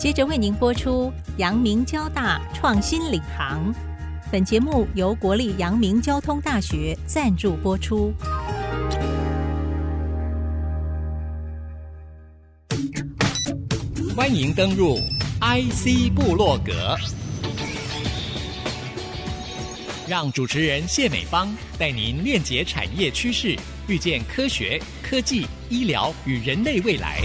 接着为您播出阳明交大创新领航。本节目由国立阳明交通大学赞助播出。欢迎登入 IC 部落格，让主持人谢美芳带您链接产业趋势，预见科学、科技、医疗与人类未来。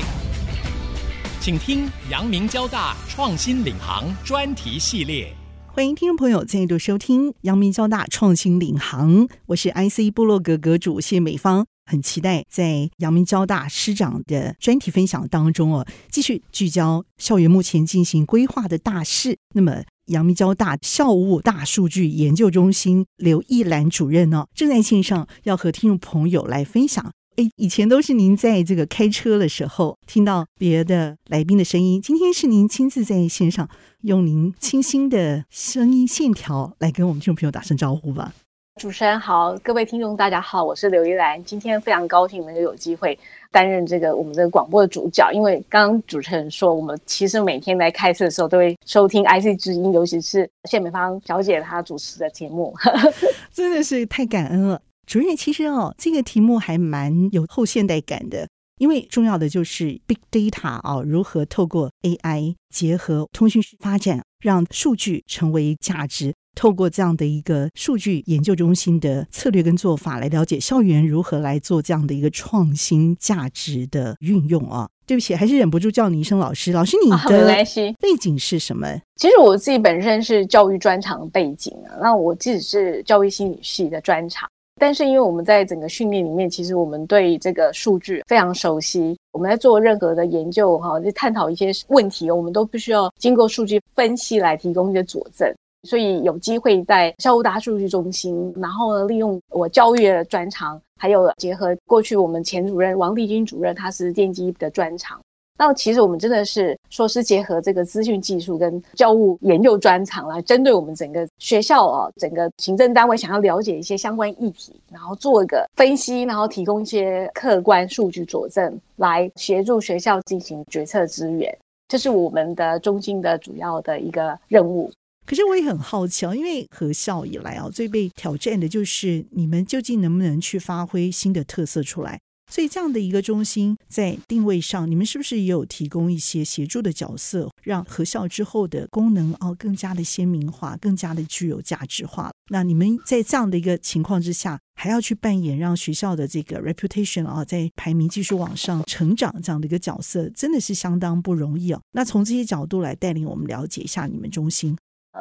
请听阳明交大创新领航专题系列。欢迎听众朋友再度收听阳明交大创新领航，我是 IC 部落格格主谢美芳，很期待在阳明交大师长的专题分享当中哦，继续聚焦校园目前进行规划的大事。那么，阳明交大校务大数据研究中心刘一兰主任呢，正在线上要和听众朋友来分享。哎，以前都是您在这个开车的时候听到别的来宾的声音，今天是您亲自在线上用您清新的声音线条来跟我们听众朋友打声招呼吧。主持人好，各位听众大家好，我是刘一兰，今天非常高兴能够有机会担任这个我们这个广播的主角，因为刚刚主持人说，我们其实每天来开车的时候都会收听 IC 之音，尤其是谢美芳小姐她主持的节目，真的是太感恩了。主任，其实哦，这个题目还蛮有后现代感的，因为重要的就是 big data 哦，如何透过 AI 结合通讯发展，让数据成为价值。透过这样的一个数据研究中心的策略跟做法，来了解校园如何来做这样的一个创新价值的运用啊。对不起，还是忍不住叫你一声老师。老师，你 的背景是什么？其实我自己本身是教育专长的背景啊，那我自己是教育心理系的专长。但是，因为我们在整个训练里面，其实我们对这个数据非常熟悉。我们在做任何的研究，哈，就探讨一些问题，我们都必须要经过数据分析来提供一些佐证。所以有机会在校务大数据中心，然后呢，利用我教育的专长，还有结合过去我们前主任王立军主任，他是电机的专长。那其实我们真的是说是结合这个资讯技术跟教务研究专长来针对我们整个学校哦，整个行政单位想要了解一些相关议题，然后做一个分析，然后提供一些客观数据佐证，来协助学校进行决策资源，这是我们的中心的主要的一个任务。可是我也很好奇啊，因为合校以来啊，最被挑战的就是你们究竟能不能去发挥新的特色出来。所以这样的一个中心在定位上，你们是不是也有提供一些协助的角色，让合校之后的功能哦更加的鲜明化，更加的具有价值化？那你们在这样的一个情况之下，还要去扮演让学校的这个 reputation 啊，在排名继续往上成长这样的一个角色，真的是相当不容易哦。那从这些角度来带领我们了解一下你们中心。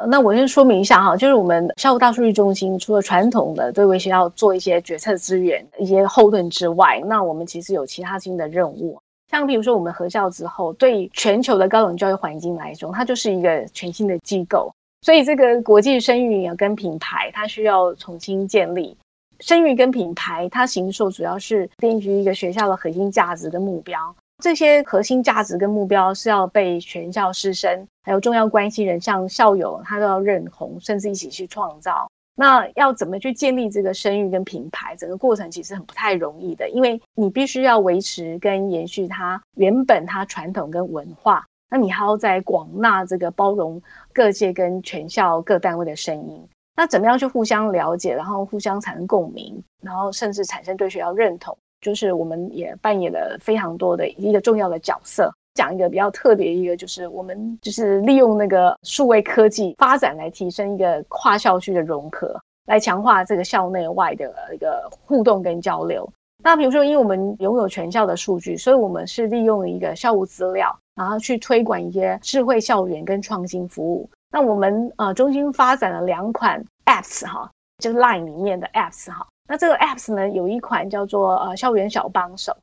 那我先说明一下哈，就是我们校务大数据中心除了传统的对为学校做一些决策资源、一些后盾之外，那我们其实有其他新的任务。像比如说我们合校之后，对全球的高等教育环境来说，它就是一个全新的机构，所以这个国际声誉跟品牌，它需要重新建立。声誉跟品牌，它形塑主要是根据一个学校的核心价值跟目标。这些核心价值跟目标是要被全校师生还有重要关系人，像校友，他都要认同，甚至一起去创造。那要怎么去建立这个声誉跟品牌？整个过程其实很不太容易的，因为你必须要维持跟延续它原本它传统跟文化，那你还要在广纳这个包容各界跟全校各单位的声音。那怎么样去互相了解，然后互相产生共鸣，然后甚至产生对学校认同？就是我们也扮演了非常多的一个重要的角色。讲一个比较特别一个，就是我们就是利用那个数位科技发展来提升一个跨校区的融合，来强化这个校内外的一个互动跟交流。那比如说，因为我们拥有全校的数据，所以我们是利用一个校务资料，然后去推广一些智慧校园跟创新服务。那我们呃中心发展了两款 apps 哈，就是 Line 里面的 apps 哈。那这个 apps 呢，有一款叫做呃校园小帮手，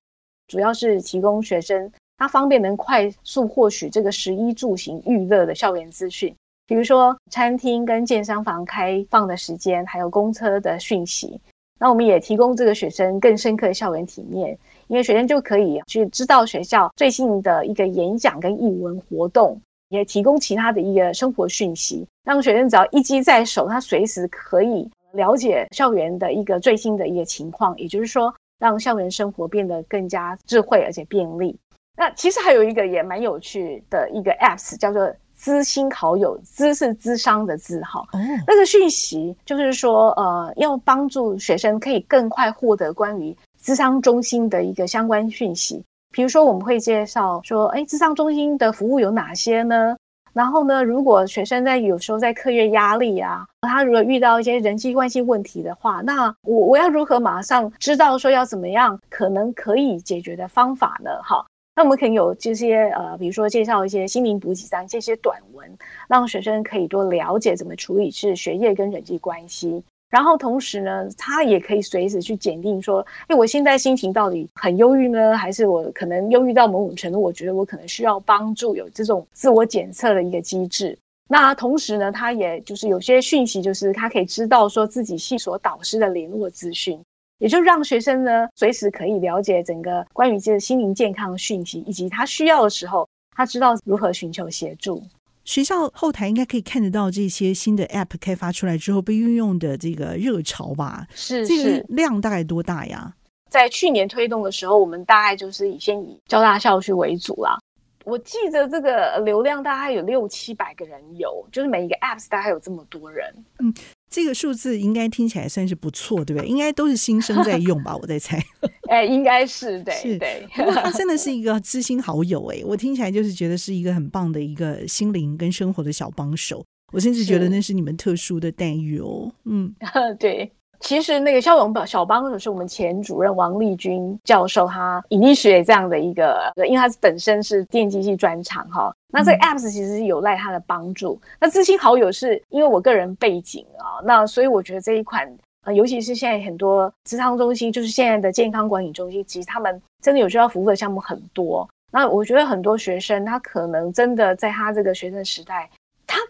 主要是提供学生他方便能快速获取这个食衣住行娱乐的校园资讯，比如说餐厅跟健身房开放的时间，还有公车的讯息。那我们也提供这个学生更深刻的校园体验，因为学生就可以去知道学校最新的一个演讲跟艺文活动，也提供其他的一个生活讯息，让学生只要一机在手，他随时可以。了解校园的一个最新的一个情况，也就是说，让校园生活变得更加智慧而且便利。那其实还有一个也蛮有趣的一个 apps，叫做知心好友，知是智商的知哈。哦，那个讯息就是说，呃，要帮助学生可以更快获得关于智商中心的一个相关讯息。比如说，我们会介绍说，哎，智商中心的服务有哪些呢？然后呢，如果学生在有时候在课业压力啊，他如果遇到一些人际关系问题的话，那我我要如何马上知道说要怎么样可能可以解决的方法呢？哈，那我们可能有这些呃，比如说介绍一些心灵补给站这些短文，让学生可以多了解怎么处理是学业跟人际关系。然后同时呢，他也可以随时去检定说，哎，我现在心情到底很忧郁呢，还是我可能忧郁到某种程度，我觉得我可能需要帮助，有这种自我检测的一个机制。那同时呢，他也就是有些讯息，就是他可以知道说自己系所导师的联络资讯，也就让学生呢随时可以了解整个关于这个心灵健康的讯息，以及他需要的时候，他知道如何寻求协助。学校后台应该可以看得到这些新的 App 开发出来之后被运用的这个热潮吧？是，这个量大概多大呀？在去年推动的时候，我们大概就是以先以交大校区为主啦。我记得这个流量大概有六七百个人有，就是每一个 Apps 大概有这么多人。嗯。这个数字应该听起来算是不错，对不对？应该都是新生在用吧，我在猜。哎，应该是对，是对。他真的是一个知心好友哎，我听起来就是觉得是一个很棒的一个心灵跟生活的小帮手。我甚至觉得那是你们特殊的待遇哦。嗯，对。其实那个校友小帮手是我们前主任王立军教授，他引力学这样的一个，因为他本身是电机系专长哈。那这个 apps 其实是有赖他的帮助。那知心好友是因为我个人背景啊，那所以我觉得这一款，呃，尤其是现在很多职场中心，就是现在的健康管理中心，其实他们真的有需要服务的项目很多。那我觉得很多学生他可能真的在他这个学生时代。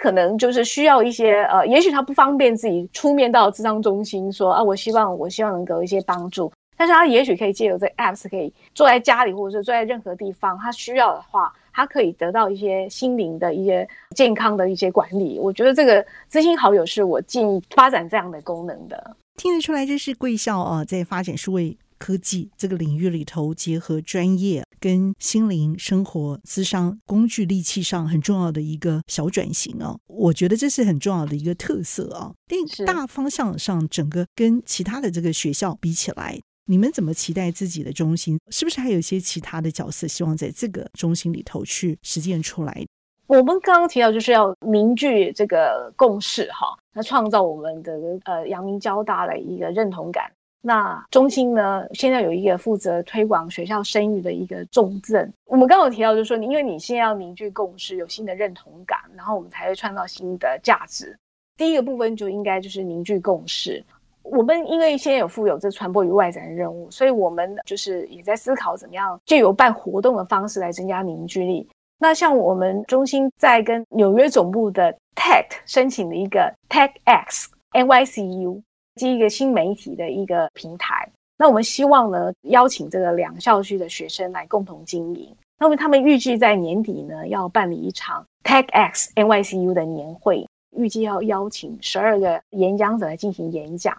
可能就是需要一些呃，也许他不方便自己出面到智商中心说啊，我希望我希望能够一些帮助，但是他也许可以借由这 apps 可以坐在家里或者是坐在任何地方，他需要的话，他可以得到一些心灵的一些健康的一些管理。我觉得这个知心好友是我建议发展这样的功能的。听得出来，这是贵校啊，在发展数位科技这个领域里头，结合专业跟心灵生活资商工具利器上很重要的一个小转型哦，我觉得这是很重要的一个特色啊。但大方向上，整个跟其他的这个学校比起来，你们怎么期待自己的中心？是不是还有一些其他的角色，希望在这个中心里头去实践出来？我们刚刚提到就是要凝聚这个共识哈，那创造我们的呃阳明交大的一个认同感。那中心呢，现在有一个负责推广学校声誉的一个重镇。我们刚刚有提到，就是说，因为你现在要凝聚共识，有新的认同感，然后我们才会创造新的价值。第一个部分就应该就是凝聚共识。我们因为现在有负有这传播与外展的任务，所以我们就是也在思考怎么样借由办活动的方式来增加凝聚力。那像我们中心在跟纽约总部的 TED 申请的一个 TEDx NYCU。是一个新媒体的一个平台，那我们希望呢，邀请这个两校区的学生来共同经营。那么他们预计在年底呢，要办理一场 TechX NYCU 的年会，预计要邀请十二个演讲者来进行演讲。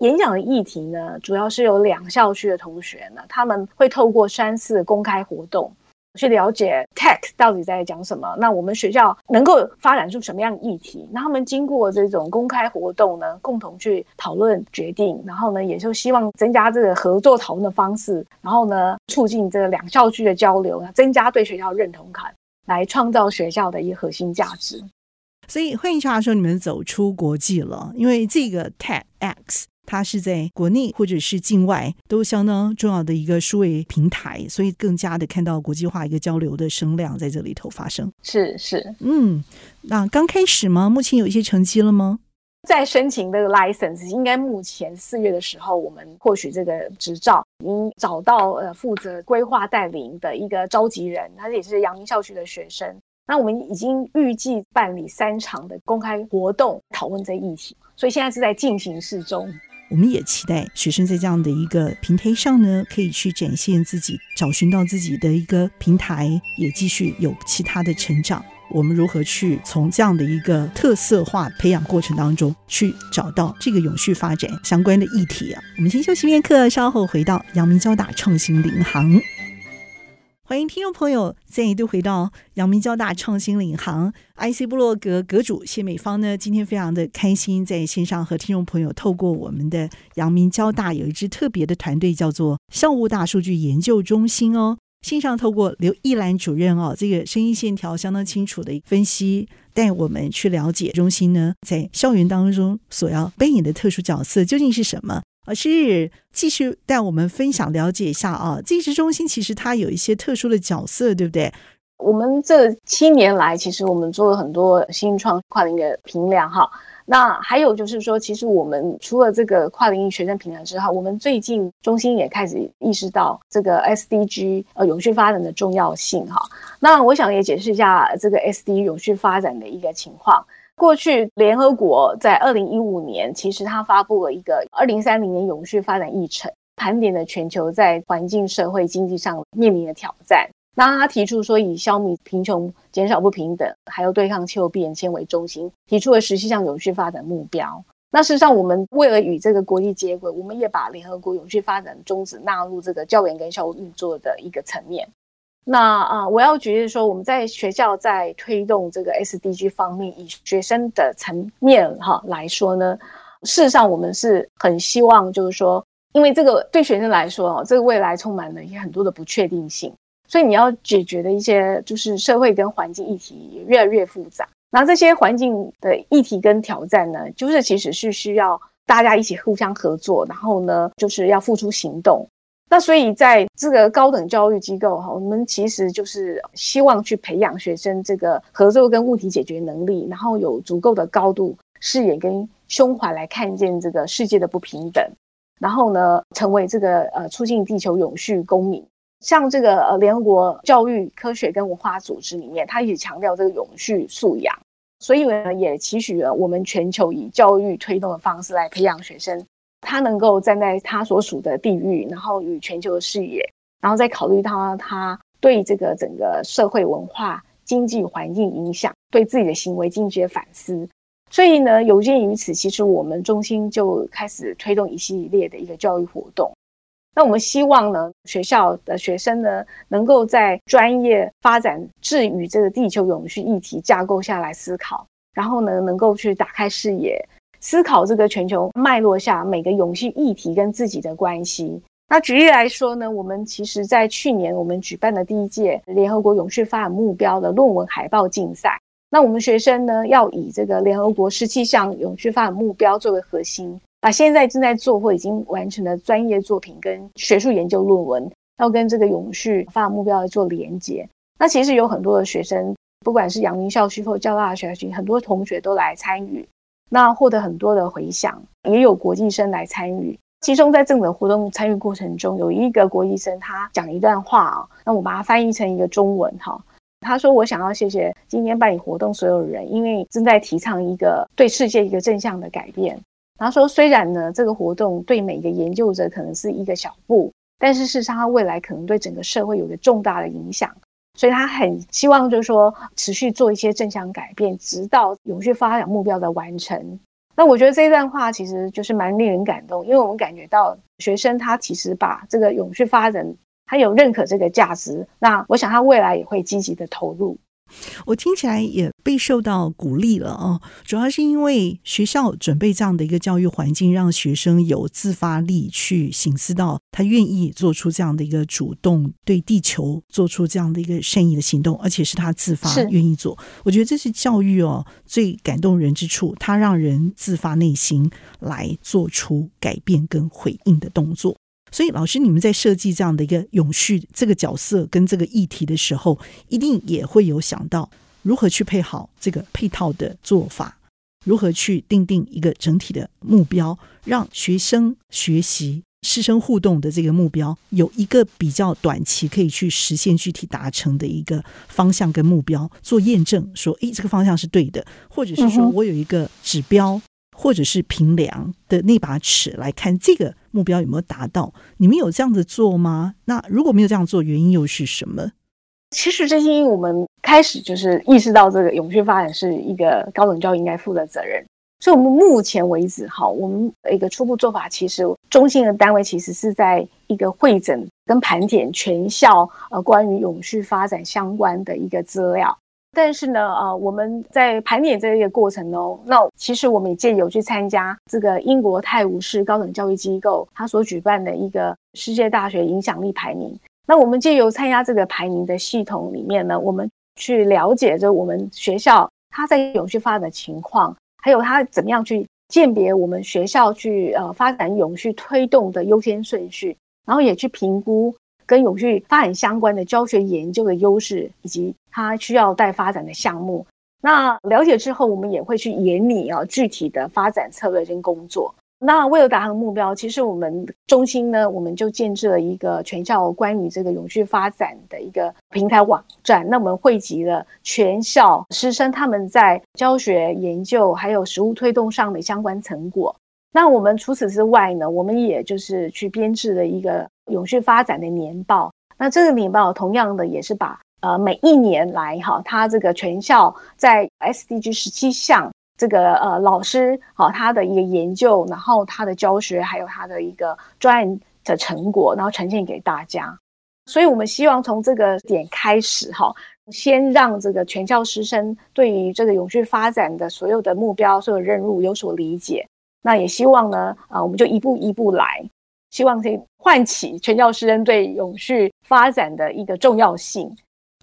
演讲的议题呢，主要是由两校区的同学呢，他们会透过三次公开活动。去了解 TED 到底在讲什么？那我们学校能够发展出什么样的议题？那他们经过这种公开活动呢，共同去讨论决定，然后呢，也就希望增加这个合作讨论的方式，然后呢，促进这个两校区的交流，增加对学校认同感，来创造学校的一个核心价值。所以换句话说，你们走出国际了，因为这个 tech x。它是在国内或者是境外都相当重要的一个数位平台，所以更加的看到国际化一个交流的声量在这里头发生。是是，嗯，那刚开始吗？目前有一些成绩了吗？在申请这个 license，应该目前四月的时候，我们获取这个执照，已经找到呃负责规划带领的一个召集人，他也是阳明校区的学生。那我们已经预计办理三场的公开活动，讨论这议题，所以现在是在进行式中。我们也期待学生在这样的一个平台上呢，可以去展现自己，找寻到自己的一个平台，也继续有其他的成长。我们如何去从这样的一个特色化培养过程当中，去找到这个永续发展相关的议题啊？我们先休息片刻，稍后回到阳明交大创新领航。欢迎听众朋友再度回到阳明交大创新领航 IC 部落格阁主谢美芳呢，今天非常的开心，在线上和听众朋友透过我们的阳明交大有一支特别的团队，叫做校务大数据研究中心哦。线上透过刘一兰主任哦，这个声音线条相当清楚的分析，带我们去了解中心呢在校园当中所要扮演的特殊角色究竟是什么。而是继续带我们分享了解一下啊，这支中心其实它有一些特殊的角色，对不对？我们这七年来，其实我们做了很多新创跨领域的评量哈。那还有就是说，其实我们除了这个跨领域学生评量之后，我们最近中心也开始意识到这个 SDG 呃永续发展的重要性哈。那我想也解释一下这个 SD 永续发展的一个情况。过去，联合国在二零一五年，其实它发布了一个二零三零年永续发展议程，盘点了全球在环境、社会、经济上面临的挑战。那他提出说，以消弭贫穷、减少不平等，还有对抗气候变迁为中心，提出了十七项永续发展目标。那事实上，我们为了与这个国际接轨，我们也把联合国永续发展宗旨纳入这个教研跟校务运作的一个层面。那啊，我要举例说，我们在学校在推动这个 SDG 方面，以学生的层面哈来说呢，事实上我们是很希望，就是说，因为这个对学生来说哦，这个未来充满了一些很多的不确定性，所以你要解决的一些就是社会跟环境议题也越来越复杂。那这些环境的议题跟挑战呢，就是其实是需要大家一起互相合作，然后呢，就是要付出行动。那所以，在这个高等教育机构哈，我们其实就是希望去培养学生这个合作跟问题解决能力，然后有足够的高度视野跟胸怀来看见这个世界的不平等，然后呢，成为这个呃促进地球永续公民。像这个呃联合国教育科学跟文化组织里面，它也强调这个永续素养，所以呢，也期许了我们全球以教育推动的方式来培养学生。他能够站在他所属的地域，然后与全球的视野，然后再考虑到他对这个整个社会文化、经济环境影响，对自己的行为进行反思。所以呢，有鉴于此，其实我们中心就开始推动一系列的一个教育活动。那我们希望呢，学校的学生呢，能够在专业发展置于这个地球永续议题架构下来思考，然后呢，能够去打开视野。思考这个全球脉络下每个永续议题跟自己的关系。那举例来说呢，我们其实在去年我们举办的第一届联合国永续发展目标的论文海报竞赛。那我们学生呢，要以这个联合国十七项永续发展目标作为核心，把现在正在做或已经完成的专业作品跟学术研究论文，要跟这个永续发展目标来做连接。那其实有很多的学生，不管是阳明校区或交大学区，很多同学都来参与。那获得很多的回响，也有国际生来参与。其中在整个活动参与过程中，有一个国际生他讲一段话啊，那我把它翻译成一个中文哈。他说：“我想要谢谢今天办理活动所有人，因为正在提倡一个对世界一个正向的改变。”他说：“虽然呢，这个活动对每个研究者可能是一个小步，但是事实上，它未来可能对整个社会有个重大的影响。”所以他很希望，就是说持续做一些正向改变，直到永续发展目标的完成。那我觉得这段话其实就是蛮令人感动，因为我们感觉到学生他其实把这个永续发展，他有认可这个价值。那我想他未来也会积极的投入。我听起来也备受到鼓励了哦，主要是因为学校准备这样的一个教育环境，让学生有自发力去醒思到他愿意做出这样的一个主动，对地球做出这样的一个善意的行动，而且是他自发愿意做。我觉得这是教育哦最感动人之处，他让人自发内心来做出改变跟回应的动作。所以，老师，你们在设计这样的一个永续这个角色跟这个议题的时候，一定也会有想到如何去配好这个配套的做法，如何去定定一个整体的目标，让学生学习、师生互动的这个目标有一个比较短期可以去实现、具体达成的一个方向跟目标做验证，说，诶，这个方向是对的，或者是说我有一个指标。或者是评量的那把尺来看这个目标有没有达到？你们有这样子做吗？那如果没有这样做，原因又是什么？其实这是因为我们开始就是意识到这个永续发展是一个高等教育应该负的责任。所以，我们目前为止，哈，我们一个初步做法，其实中心的单位其实是在一个会诊跟盘点全校呃关于永续发展相关的一个资料。但是呢，呃，我们在盘点这个过程中，那其实我们也借由去参加这个英国泰晤士高等教育机构他所举办的一个世界大学影响力排名。那我们借由参加这个排名的系统里面呢，我们去了解着我们学校它在永续发展的情况。还有它怎么样去鉴别我们学校去呃发展永续推动的优先顺序，然后也去评估跟永续发展相关的教学研究的优势，以及它需要待发展的项目。那了解之后，我们也会去研拟啊具体的发展策略跟工作。那为了达成目标，其实我们中心呢，我们就建置了一个全校关于这个永续发展的一个平台网站。那我们汇集了全校师生他们在教学、研究还有实务推动上的相关成果。那我们除此之外呢，我们也就是去编制了一个永续发展的年报。那这个年报同样的也是把呃每一年来哈，它这个全校在 SDG 十七项。这个呃，老师好，他的一个研究，然后他的教学，还有他的一个专案的成果，然后呈现给大家。所以，我们希望从这个点开始哈，先让这个全校师生对于这个永续发展的所有的目标、所有任务有所理解。那也希望呢，啊，我们就一步一步来，希望可以唤起全校师生对永续发展的一个重要性。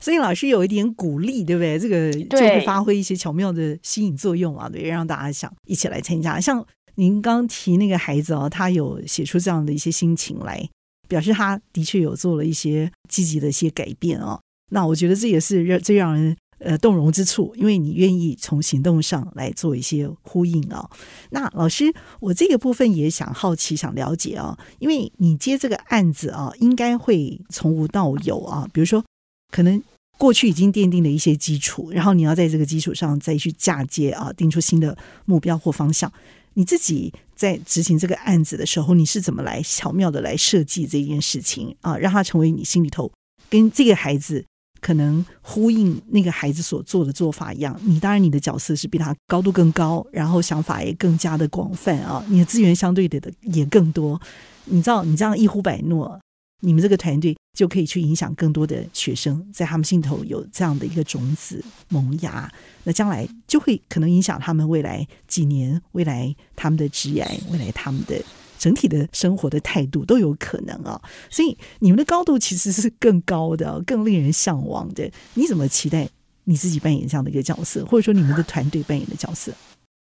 所以老师有一点鼓励，对不对？这个就会发挥一些巧妙的吸引作用啊，对，让大家想一起来参加。像您刚提那个孩子哦，他有写出这样的一些心情来，表示他的确有做了一些积极的一些改变哦。那我觉得这也是让最让人呃动容之处，因为你愿意从行动上来做一些呼应啊。那老师，我这个部分也想好奇，想了解啊，因为你接这个案子啊，应该会从无到有啊，比如说可能。过去已经奠定了一些基础，然后你要在这个基础上再去嫁接啊，定出新的目标或方向。你自己在执行这个案子的时候，你是怎么来巧妙的来设计这件事情啊，让它成为你心里头跟这个孩子可能呼应那个孩子所做的做法一样？你当然你的角色是比他高度更高，然后想法也更加的广泛啊，你的资源相对的的也更多。你知道，你这样一呼百诺。你们这个团队就可以去影响更多的学生，在他们心头有这样的一个种子萌芽，那将来就会可能影响他们未来几年、未来他们的职业、未来他们的整体的生活的态度都有可能啊。所以你们的高度其实是更高的，更令人向往的。你怎么期待你自己扮演这样的一个角色，或者说你们的团队扮演的角色？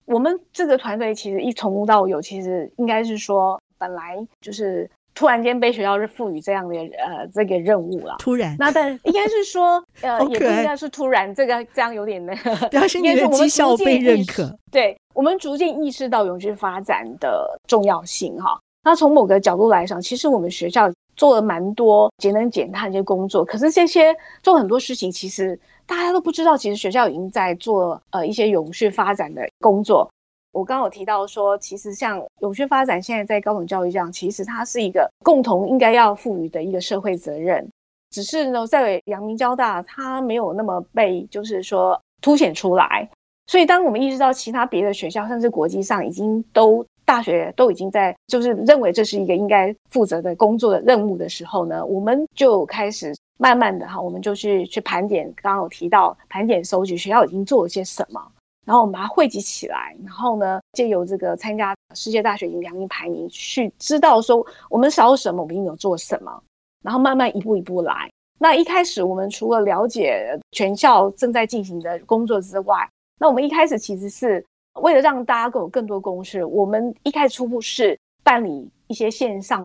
我们这个团队其实一从无到有，其实应该是说本来就是。突然间被学校是赋予这样的呃这个任务了，突然，那但应该是说 呃也不应该是突然，这个这样有点那个，表示 你的绩效被认可。对，我们逐渐意识到永续发展的重要性哈。那从某个角度来讲，其实我们学校做了蛮多节能减碳这些工作，可是这些做很多事情，其实大家都不知道，其实学校已经在做呃一些永续发展的工作。我刚有提到说，其实像永续发展，现在在高等教育这样，其实它是一个共同应该要赋予的一个社会责任。只是呢，在阳明交大，它没有那么被就是说凸显出来。所以，当我们意识到其他别的学校，甚至国际上已经都大学都已经在就是认为这是一个应该负责的工作的任务的时候呢，我们就开始慢慢的哈，我们就去去盘点。刚刚有提到盘点收集学校已经做了些什么。然后我们把它汇集起来，然后呢，借由这个参加世界大学影响力排名，去知道说我们少什么，我们有做什么，然后慢慢一步一步来。那一开始我们除了了解全校正在进行的工作之外，那我们一开始其实是为了让大家更有更多公示，我们一开始初步是办理一些线上。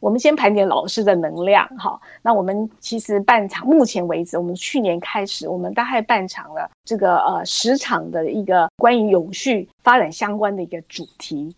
我们先盘点老师的能量，哈。那我们其实办场，目前为止，我们去年开始，我们大概办场了这个呃十场的一个关于永续发展相关的一个主题。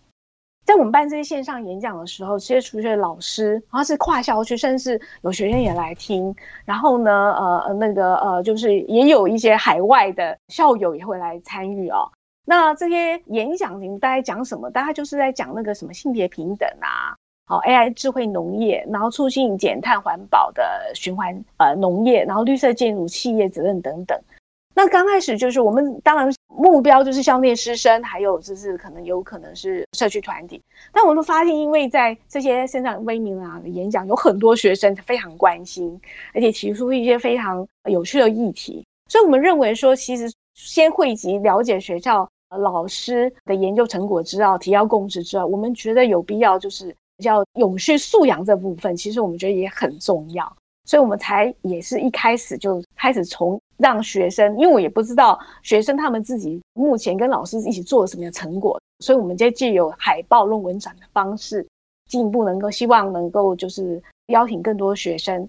在我们办这些线上演讲的时候，这些出去老师，然后是跨校区，甚至有学生也来听。然后呢，呃，那个呃，就是也有一些海外的校友也会来参与哦。那这些演讲，你们大概讲什么？大概就是在讲那个什么性别平等啊。好，AI 智慧农业，然后促进减碳环保的循环呃农业，然后绿色建筑企业责任等等。那刚开始就是我们当然目标就是校内师生，还有就是可能有可能是社区团体。但我们发现，因为在这些身上威名啊的演讲，有很多学生非常关心，而且提出一些非常有趣的议题，所以我们认为说，其实先汇集了解学校老师的研究成果之后，提高共识之后，我们觉得有必要就是叫永续素养这部分，其实我们觉得也很重要。所以我们才也是一开始就开始从让学生，因为我也不知道学生他们自己目前跟老师一起做了什么样的成果，所以我们就借由海报论文展的方式，进一步能够希望能够就是邀请更多学生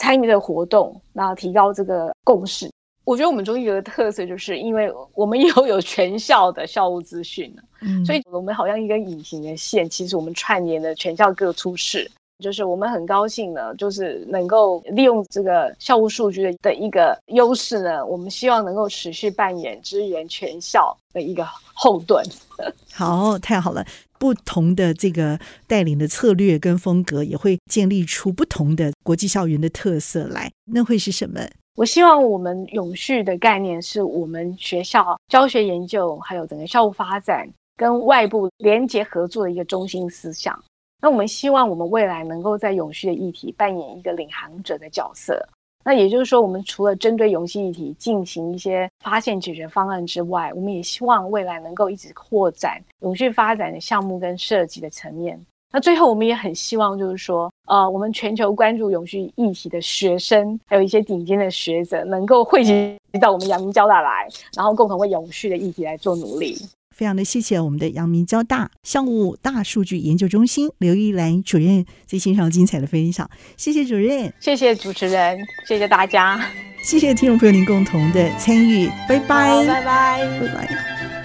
参与这个活动，然后提高这个共识。我觉得我们中医有个特色，就是因为我们又有全校的校务资讯了，嗯，所以我们好像一根隐形的线，其实我们串联了全校各处室。就是我们很高兴呢，就是能够利用这个校务数据的的一个优势呢，我们希望能够持续扮演支援全校的一个后盾。好，太好了！不同的这个带领的策略跟风格，也会建立出不同的国际校园的特色来。那会是什么？我希望我们永续的概念是我们学校教学研究，还有整个校务发展跟外部连结合作的一个中心思想。那我们希望我们未来能够在永续的议题扮演一个领航者的角色。那也就是说，我们除了针对永续议题进行一些发现解决方案之外，我们也希望未来能够一直扩展永续发展的项目跟设计的层面。那最后，我们也很希望就是说，呃，我们全球关注永续议题的学生，还有一些顶尖的学者，能够汇集到我们阳明交大来，然后共同为永续的议题来做努力。非常的谢谢我们的阳明交大校务大数据研究中心刘一兰主任在线上精彩的分享，谢谢主任，谢谢主持人，谢谢大家，谢谢听众朋友您共同的参与，拜拜，拜拜，拜拜。